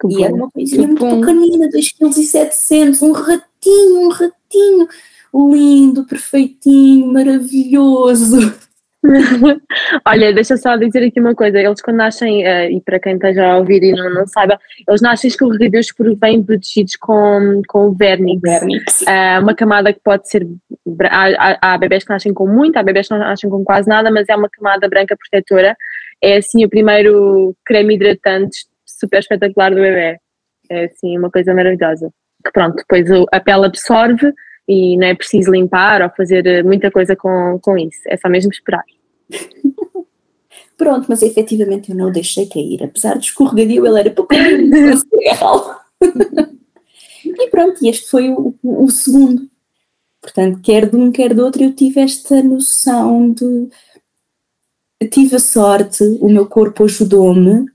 Que e bom, era uma coisinha muito bom. pequenina, 2,7 kg, um ratinho, um ratinho lindo, perfeitinho, maravilhoso. Olha, deixa só dizer aqui uma coisa: eles, quando nascem, uh, e para quem esteja a ouvir e não, não saiba, eles nascem escorregadios porque vêm protegidos com, com o vernix. vernix. Uh, uma camada que pode ser. Há, há, bebés que nascem com muito, há bebés que não nascem com quase nada, mas é uma camada branca protetora. É assim o primeiro creme hidratante super espetacular do bebê. É assim uma coisa maravilhosa. Que pronto, depois a pele absorve e não é preciso limpar ou fazer eh, muita coisa com, com isso, é só mesmo esperar. Pronto, mas efetivamente eu não o deixei cair, apesar de escorregadio, ele era pouco real. e pronto, este foi o, o, segundo. Portanto, quer de um, quer do outro, eu tive esta noção de. tive a sorte, o meu corpo ajudou-me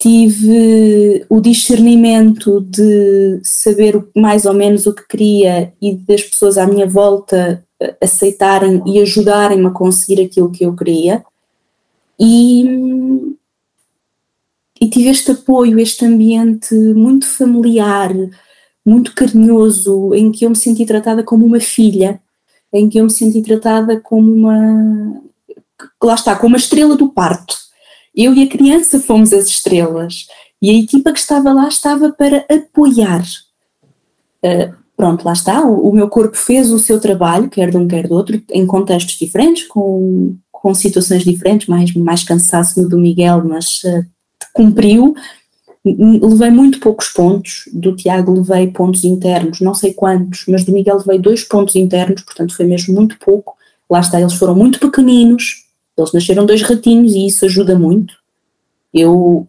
tive o discernimento de saber mais ou menos o que queria e das pessoas à minha volta aceitarem e ajudarem-me a conseguir aquilo que eu queria. E, e tive este apoio, este ambiente muito familiar, muito carinhoso, em que eu me senti tratada como uma filha, em que eu me senti tratada como uma. Lá está, como uma estrela do parto. Eu e a criança fomos as estrelas e a equipa que estava lá estava para apoiar. Uh, pronto, lá está, o, o, meu corpo fez o seu trabalho, quer de um, quer do outro, em contextos diferentes, com, com situações diferentes, mais, mais cansaço no do Miguel, mas uh, cumpriu. Levei muito poucos pontos, do Tiago levei pontos internos, não sei quantos, mas do Miguel levei dois pontos internos, portanto foi mesmo muito pouco. Lá está, eles foram muito pequeninos, eles nasceram dois ratinhos e isso ajuda muito. Eu,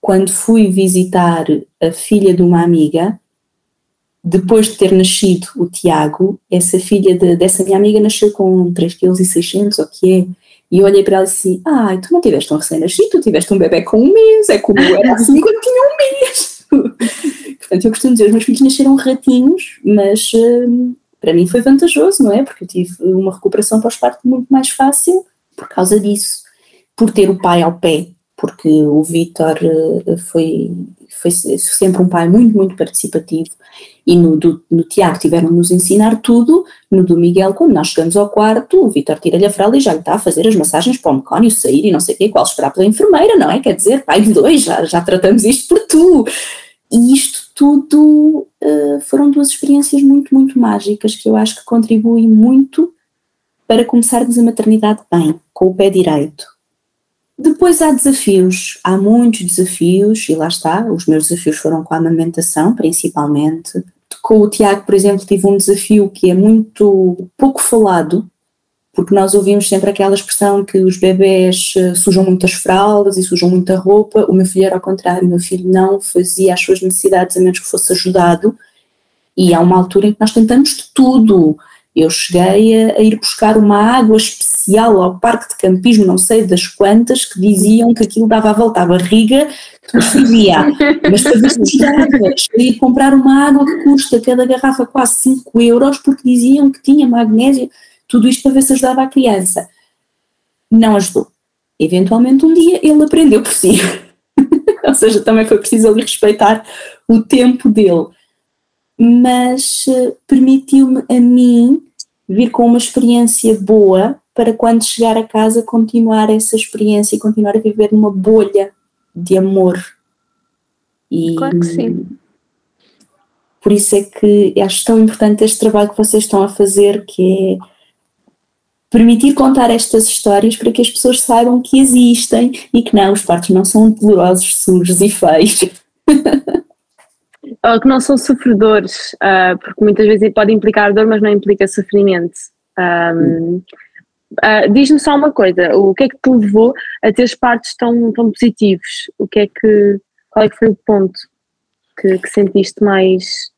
quando fui visitar a filha de uma amiga, depois de ter nascido o Tiago, essa filha de, dessa minha amiga nasceu com 3,6 kg, o que é? E eu olhei para ela e disse: Ah, tu não tiveste um recém-nascido, tu tiveste um bebê com um mês, é como eu era assim quando tinha um mês. Portanto, eu costumo dizer: os meus filhos nasceram ratinhos, mas hum, para mim foi vantajoso, não é? Porque eu tive uma recuperação pós-parto muito mais fácil por causa disso, por ter o pai ao pé, porque o Vitor uh, foi, foi sempre um pai muito, muito participativo e no, do, no Tiago tiveram-nos ensinar tudo, no do Miguel, quando nós chegamos ao quarto, o Vitor tira-lhe a fralda e já lhe está a fazer as massagens para o mecónio sair e não sei o quê, qual esperar pela enfermeira, não é? Quer dizer, pai de dois, já, já tratamos isto por tu. E isto tudo uh, foram duas experiências muito, muito mágicas que eu acho que contribuem muito para começarmos a maternidade bem, com o pé direito. Depois há desafios, há muitos desafios, e lá está, os meus desafios foram com a amamentação, principalmente. Com o Tiago, por exemplo, tive um desafio que é muito pouco falado, porque nós ouvimos sempre aquela expressão que os bebés eh, sujam muitas fraldas e sujam muita roupa. O meu filho era ao contrário, o meu filho não fazia as suas necessidades a menos que fosse ajudado. E há uma altura em que nós tentamos de tudo. Eu cheguei a, a ir buscar uma água específica especial ao parque de campismo, não sei das quantas, que diziam que aquilo dava a volta à barriga, que fervia. Mas para ver se tirava, ir comprar uma água que custa cada garrafa quase 5 euros, porque diziam que tinha magnésio, tudo isto para ver se ajudava a criança. Não ajudou. Eventualmente um dia ele aprendeu por si. Ou seja, também foi preciso ali respeitar o tempo dele. Mas uh, permitiu-me a mim vir com uma experiência boa para quando chegar a casa continuar essa experiência e continuar a viver numa bolha de amor. E claro que sim. Por isso é que acho tão importante este trabalho que vocês estão a fazer, que é permitir contar estas histórias para que as pessoas saibam que existem e que não, os partos não são dolorosos, sujos e feios. Ou que não são sofredores, uh, porque muitas vezes pode implicar dor, mas não implica sofrimento. Um, Uh, Diz-me só uma coisa, o que é que te levou a ter partes tão, tão positivos? O que é que, qual é que foi o ponto que, que sentiste mais?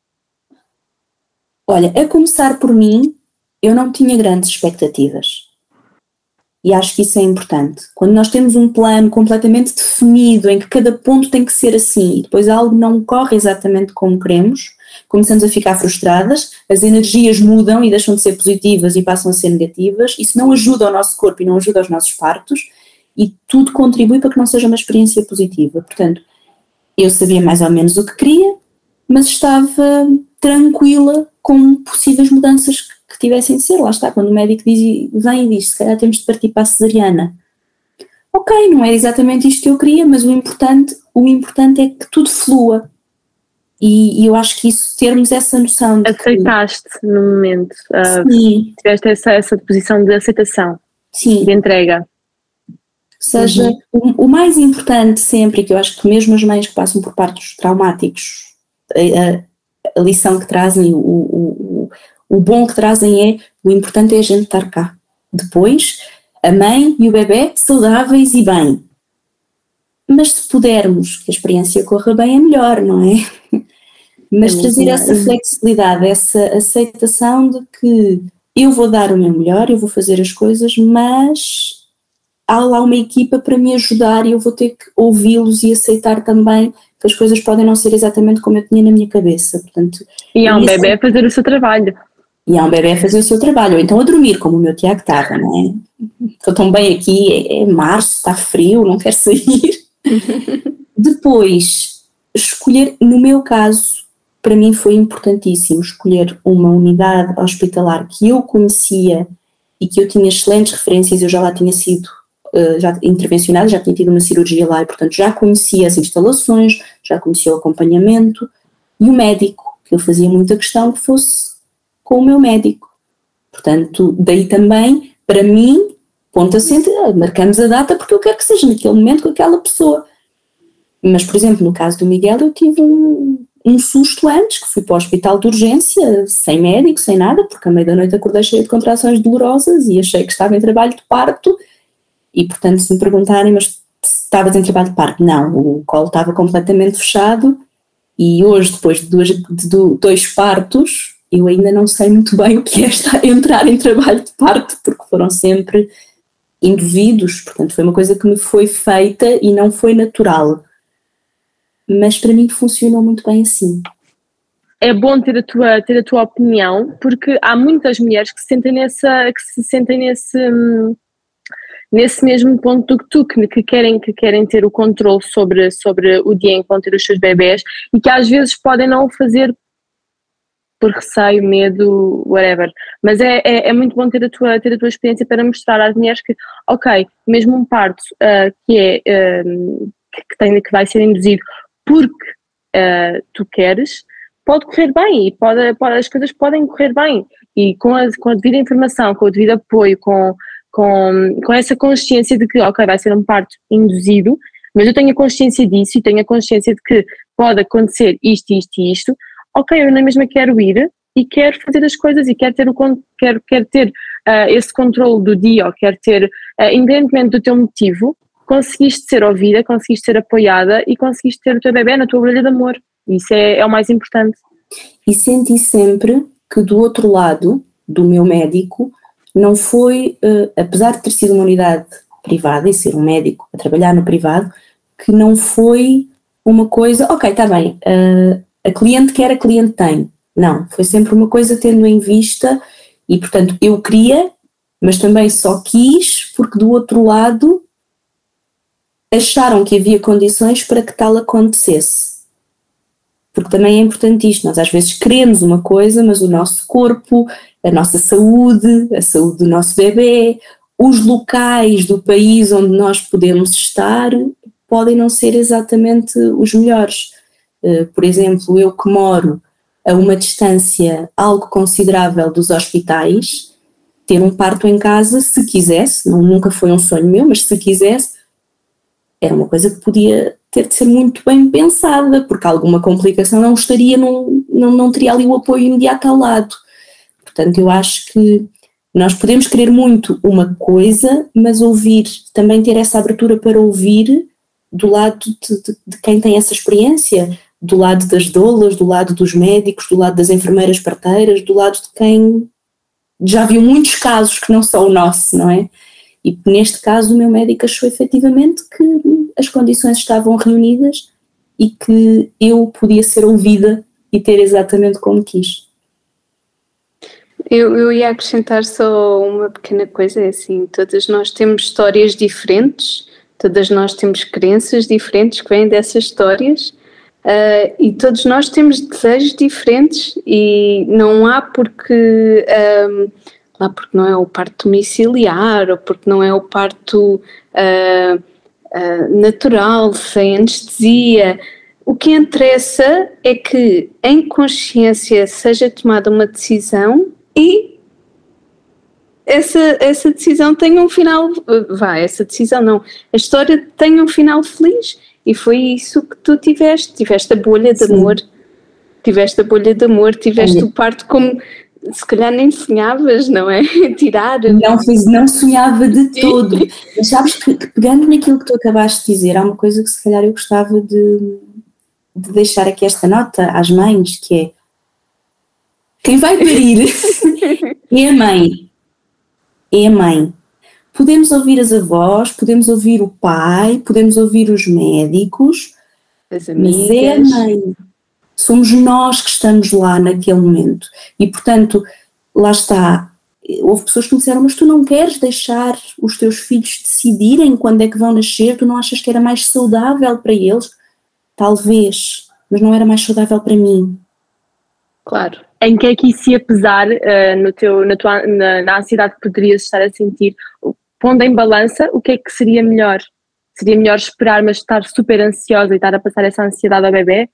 Olha, a começar por mim, eu não tinha grandes expectativas. E acho que isso é importante. Quando nós temos um plano completamente definido, em que cada ponto tem que ser assim, e depois algo não corre exatamente como queremos, começamos a ficar frustradas, as energias mudam e deixam de ser positivas e passam a ser negativas, isso não ajuda ao nosso corpo e não ajuda aos nossos partos, e tudo contribui para que não seja uma experiência positiva. Portanto, eu sabia mais ou menos o que queria, mas estava tranquila com possíveis mudanças que tivessem de ser. Lá está, quando o médico diz, vem e diz: se calhar temos de partir para a cesariana. Ok, não é exatamente isto que eu queria, mas o importante, o importante é que tudo flua. E, e, eu acho que isso, termos essa noção de. Aceitaste que, no momento. Uh, sim. Tiveste essa, essa posição de aceitação. Sim. De entrega. Ou seja, uhum. o, o, mais importante sempre, que eu acho que mesmo as mães que passam por partos traumáticos, a, a, a lição que trazem, o, o, o bom que trazem é o importante é a gente estar cá. Depois, a mãe e o bebê saudáveis e bem. Mas se pudermos que a experiência corra bem, é melhor, não é? Mas é trazer essa flexibilidade, essa aceitação de que eu vou dar o meu melhor, eu vou fazer as coisas, mas há lá uma equipa para me ajudar e eu vou ter que ouvi-los e aceitar também que as coisas podem não ser exatamente como eu tinha na minha cabeça. Portanto, e há um bebê a fazer o seu trabalho. E há um bebê a fazer o seu trabalho, ou então a dormir, como o meu Tiago estava, não é? Estou tão bem aqui, é, é março, está frio, não quero sair. Depois, escolher, no meu caso, para mim foi importantíssimo escolher uma unidade hospitalar que eu conhecia e que eu tinha excelentes referências, eu já lá tinha sido uh, já intervencionada, já tinha tido uma cirurgia lá e, portanto, já conhecia as instalações, já conhecia o acompanhamento e o médico, que eu fazia muita questão que fosse com o meu médico. Portanto, daí também, para mim, ponto assente, marcamos a data porque eu quero que seja naquele momento com aquela pessoa. Mas, por exemplo, no caso do Miguel, eu tive um, um susto antes, que fui para o hospital de urgência, sem médico, sem nada, porque à meia da noite acordei cheia de contrações dolorosas e achei que estava em trabalho de parto. E, portanto, se me perguntarem, mas estavas em trabalho de parto? Não, o colo estava completamente fechado e hoje, depois de, duas, de dois partos, eu ainda não sei muito bem o que é estar, entrar em trabalho de parto, porque foram sempre induzidos, portanto, foi uma coisa que me foi feita e não foi natural mas para mim funcionou muito bem assim. É bom ter a tua, ter a tua opinião, porque há muitas mulheres que se sentem nessa, que se sentem nesse, nesse mesmo ponto do que tu, que, que, querem, que querem ter o controle sobre, sobre o dia em que vão ter os seus bebés e que às vezes podem não o fazer por receio, medo, whatever. Mas é, é, é, muito bom ter a, tua, ter a tua experiência para mostrar às mulheres que, ok, mesmo um parto uh, que é uh, que, tem, que vai ser induzido porque uh, tu queres, pode correr bem e pode, pode, as coisas podem correr bem. E com a, com a devida informação, com o devido apoio, com, com, com essa consciência de que, ok, vai ser um parto induzido, mas eu tenho a consciência disso e tenho a consciência de que pode acontecer isto, isto e isto, ok, eu na mesma quero ir e quero fazer as coisas e quero ter, o, quero, quero ter uh, esse controle do dia, ou quero ter, uh, independentemente do teu motivo, conseguiste ser ouvida, conseguiste ser apoiada e conseguiste ter o teu bebê na tua orelha de amor. Isso é, é o mais importante. E senti sempre que do outro lado, do meu médico, não foi, uh, apesar de ter sido uma unidade privada e ser um médico a trabalhar no privado, que não foi uma coisa, ok, está bem, uh, a cliente quer, a cliente tem. Não, foi sempre uma coisa tendo em vista e, portanto, eu queria, mas também só quis porque do outro lado acharam que havia condições para que tal acontecesse. Porque também é importante isto, nós às vezes queremos uma coisa, mas o nosso corpo, a nossa saúde, a saúde do nosso bebê, os locais do país onde nós podemos estar podem não ser exatamente os melhores. Eh, por exemplo, eu que moro a uma distância algo considerável dos hospitais, ter um parto em casa, se quisesse, não, nunca foi um sonho meu, mas se quisesse, era uma coisa que podia ter de ser muito bem pensada, porque alguma complicação não estaria, num, não, não teria ali o apoio imediato ao lado. Portanto, eu acho que nós podemos querer muito uma coisa, mas ouvir, também ter essa abertura para ouvir do lado de, de, de quem tem essa experiência, do lado das doulas, do lado dos médicos, do lado das enfermeiras parteiras, do lado de quem já viu muitos casos que não são o nosso, não é? E neste caso o meu médico achou efetivamente que as condições estavam reunidas e que eu podia ser ouvida e ter exatamente como quis. Eu, eu ia acrescentar só uma pequena coisa, é assim, todas nós temos histórias diferentes, todas nós temos crenças diferentes que vêm dessas histórias uh, e todos nós temos desejos diferentes e não há porque... Um, lá porque não é o parto domiciliar ou porque não é o parto uh, uh, natural, sem anestesia. O que interessa é que em consciência seja tomada uma decisão e essa, essa decisão tenha um final, vá, essa decisão não, a história tenha um final feliz e foi isso que tu tiveste, tiveste a bolha de Sim. amor, tiveste a bolha de amor, tiveste o parto como se calhar nem sonhavas, não é? Tirar. Não, fiz, não sonhava de todo. Mas sabes que, pegando naquilo que tu acabaste de dizer, há uma coisa que se calhar eu gostava de, de deixar aqui esta nota às mães, que é quem vai parir é a mãe. É a mãe. Podemos ouvir as avós, podemos ouvir o pai, podemos ouvir os médicos, as amigas. mas é a mãe somos nós que estamos lá naquele momento. E, portanto, lá está, houve pessoas que me disseram, mas tu não queres deixar os teus filhos decidirem quando é que vão nascer, tu não achas que era mais saudável para eles? Talvez, mas não era mais saudável para mim. Claro. Em que é que isso ia pesar uh, no teu, na, tua, na, na ansiedade que poderias estar a sentir? Pondo em balança, o que é que seria melhor? Seria melhor esperar, mas estar super ansiosa e estar a passar essa ansiedade ao bebê?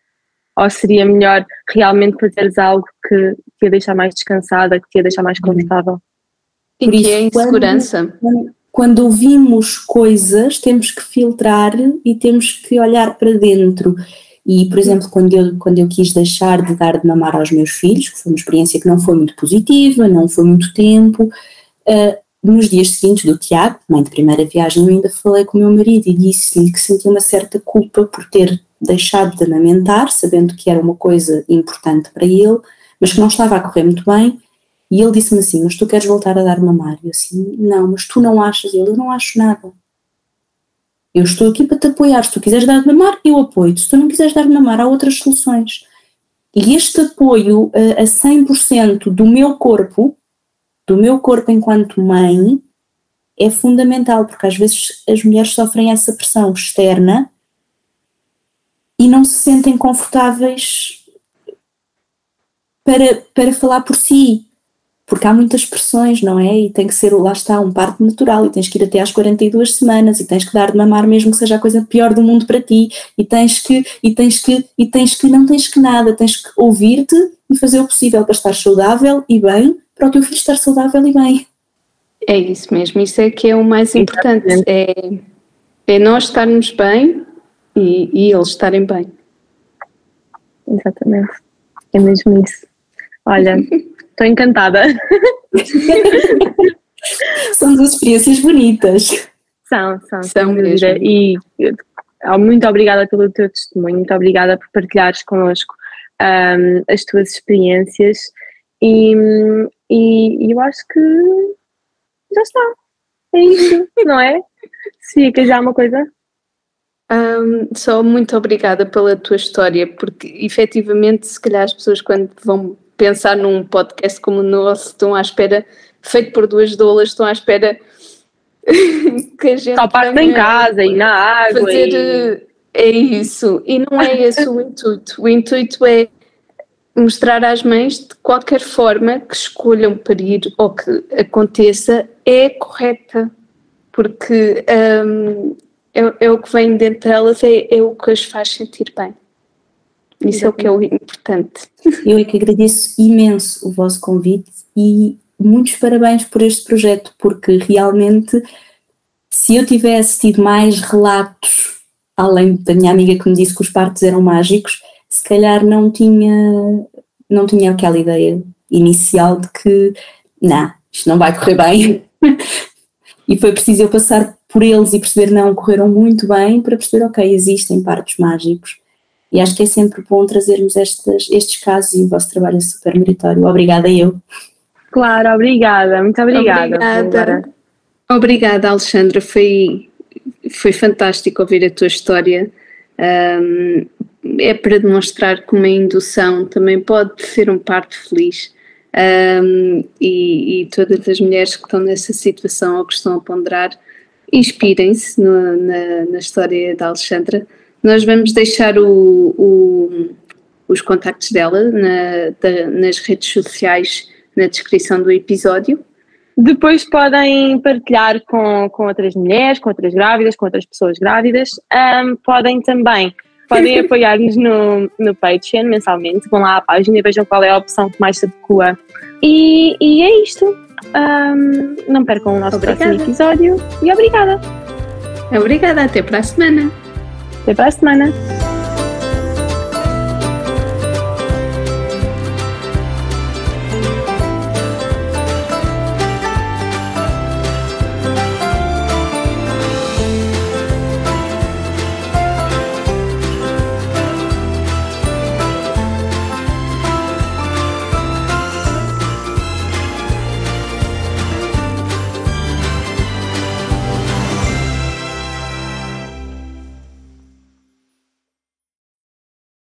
Ou seria melhor realmente fazeres algo que te ia deixar mais descansada, que te ia deixar mais uhum. confortável? E Por que isso, é insegurança. Quando, quando ouvimos coisas, temos que filtrar e temos que olhar para dentro. E, por exemplo, quando eu, quando eu quis deixar de dar de mamar aos meus filhos, que foi uma experiência que não foi muito positiva, não foi muito tempo, uh, nos dias seguintes do Tiago, mãe de primeira viagem, eu ainda falei com o meu marido e disse-lhe que sentia uma certa culpa por ter deixado de amamentar, sabendo que era uma coisa importante para ele, mas que não estava a correr muito bem. E ele disse-me assim: Mas tu queres voltar a dar mamar? Eu assim: Não, mas tu não achas? Ele: Eu não acho nada. Eu estou aqui para te apoiar. Se tu quiseres dar de mamar, eu apoio-te. Se tu não quiseres dar de mamar, há outras soluções. E este apoio a, a 100% do meu corpo, do meu corpo enquanto mãe, é fundamental, porque às vezes as mulheres sofrem essa pressão externa e não se sentem confortáveis para, para falar por si porque há muitas pressões, não é? E tem que ser, lá está, um parto natural, e tens que ir até às 42 semanas, e tens que dar de mamar mesmo que seja a coisa pior do mundo para ti, e tens que, e tens que, e tens que, não tens que nada, tens que ouvir-te e fazer o possível para estar saudável e bem, para o teu filho estar saudável e bem. É isso mesmo, isso é que é o mais importante, é, é nós estarmos bem e, e eles estarem bem. Exatamente, é mesmo isso. Olha, Estou encantada. são duas experiências bonitas. São, são, são mesmo. E muito obrigada pelo teu testemunho, muito obrigada por partilhares connosco um, as tuas experiências e, e, eu acho que já está. É isso, não é? Sofia, quer já uma coisa? Um, só muito obrigada pela tua história, porque efetivamente, se calhar as pessoas quando vão pensar num podcast como o nosso, estão à espera, feito por duas doulas, estão à espera que a gente. Só parte em casa e na água. Fazer, e... Eh, é isso. E não é esse o intuito. O intuito é mostrar às mães de qualquer forma que escolham parir ou que aconteça é correta. Porque um, é, é, o que vem dentro delas, é, é o que as faz sentir bem. Isso é o que é o importante. Eu é que agradeço imenso o vosso convite e muitos parabéns por este projeto, porque realmente, se eu tivesse tido mais relatos, além da minha amiga que me disse que os partos eram mágicos, se calhar não tinha, não tinha aquela ideia inicial de que, não, isto não vai correr bem. e foi preciso eu passar por eles e perceber, não, correram muito bem, para perceber, ok, existem partos mágicos e acho que é sempre bom trazermos estes, estes casos e o vosso trabalho é super meritório. Obrigada eu. Claro, obrigada, muito obrigada. Obrigada, obrigada Alexandra, foi, foi fantástico ouvir a tua história. Um, é para demonstrar que uma indução também pode ser um parto feliz. Um, e, e, todas as mulheres que estão nessa situação ou que estão a ponderar, inspirem-se na, na história da Alexandra nós vamos deixar o, o, os contactos dela na, da, nas redes sociais na descrição do episódio. Depois podem partilhar com, com outras mulheres, com outras grávidas, com outras pessoas grávidas. Um, podem também podem apoiar-nos no, no Patreon mensalmente. Vão lá à página e vejam qual é a opção que mais se adequa. E, e é isto. Um, não percam o nosso obrigada. próximo episódio. E obrigada. Obrigada. Até para a semana. Até para a semana!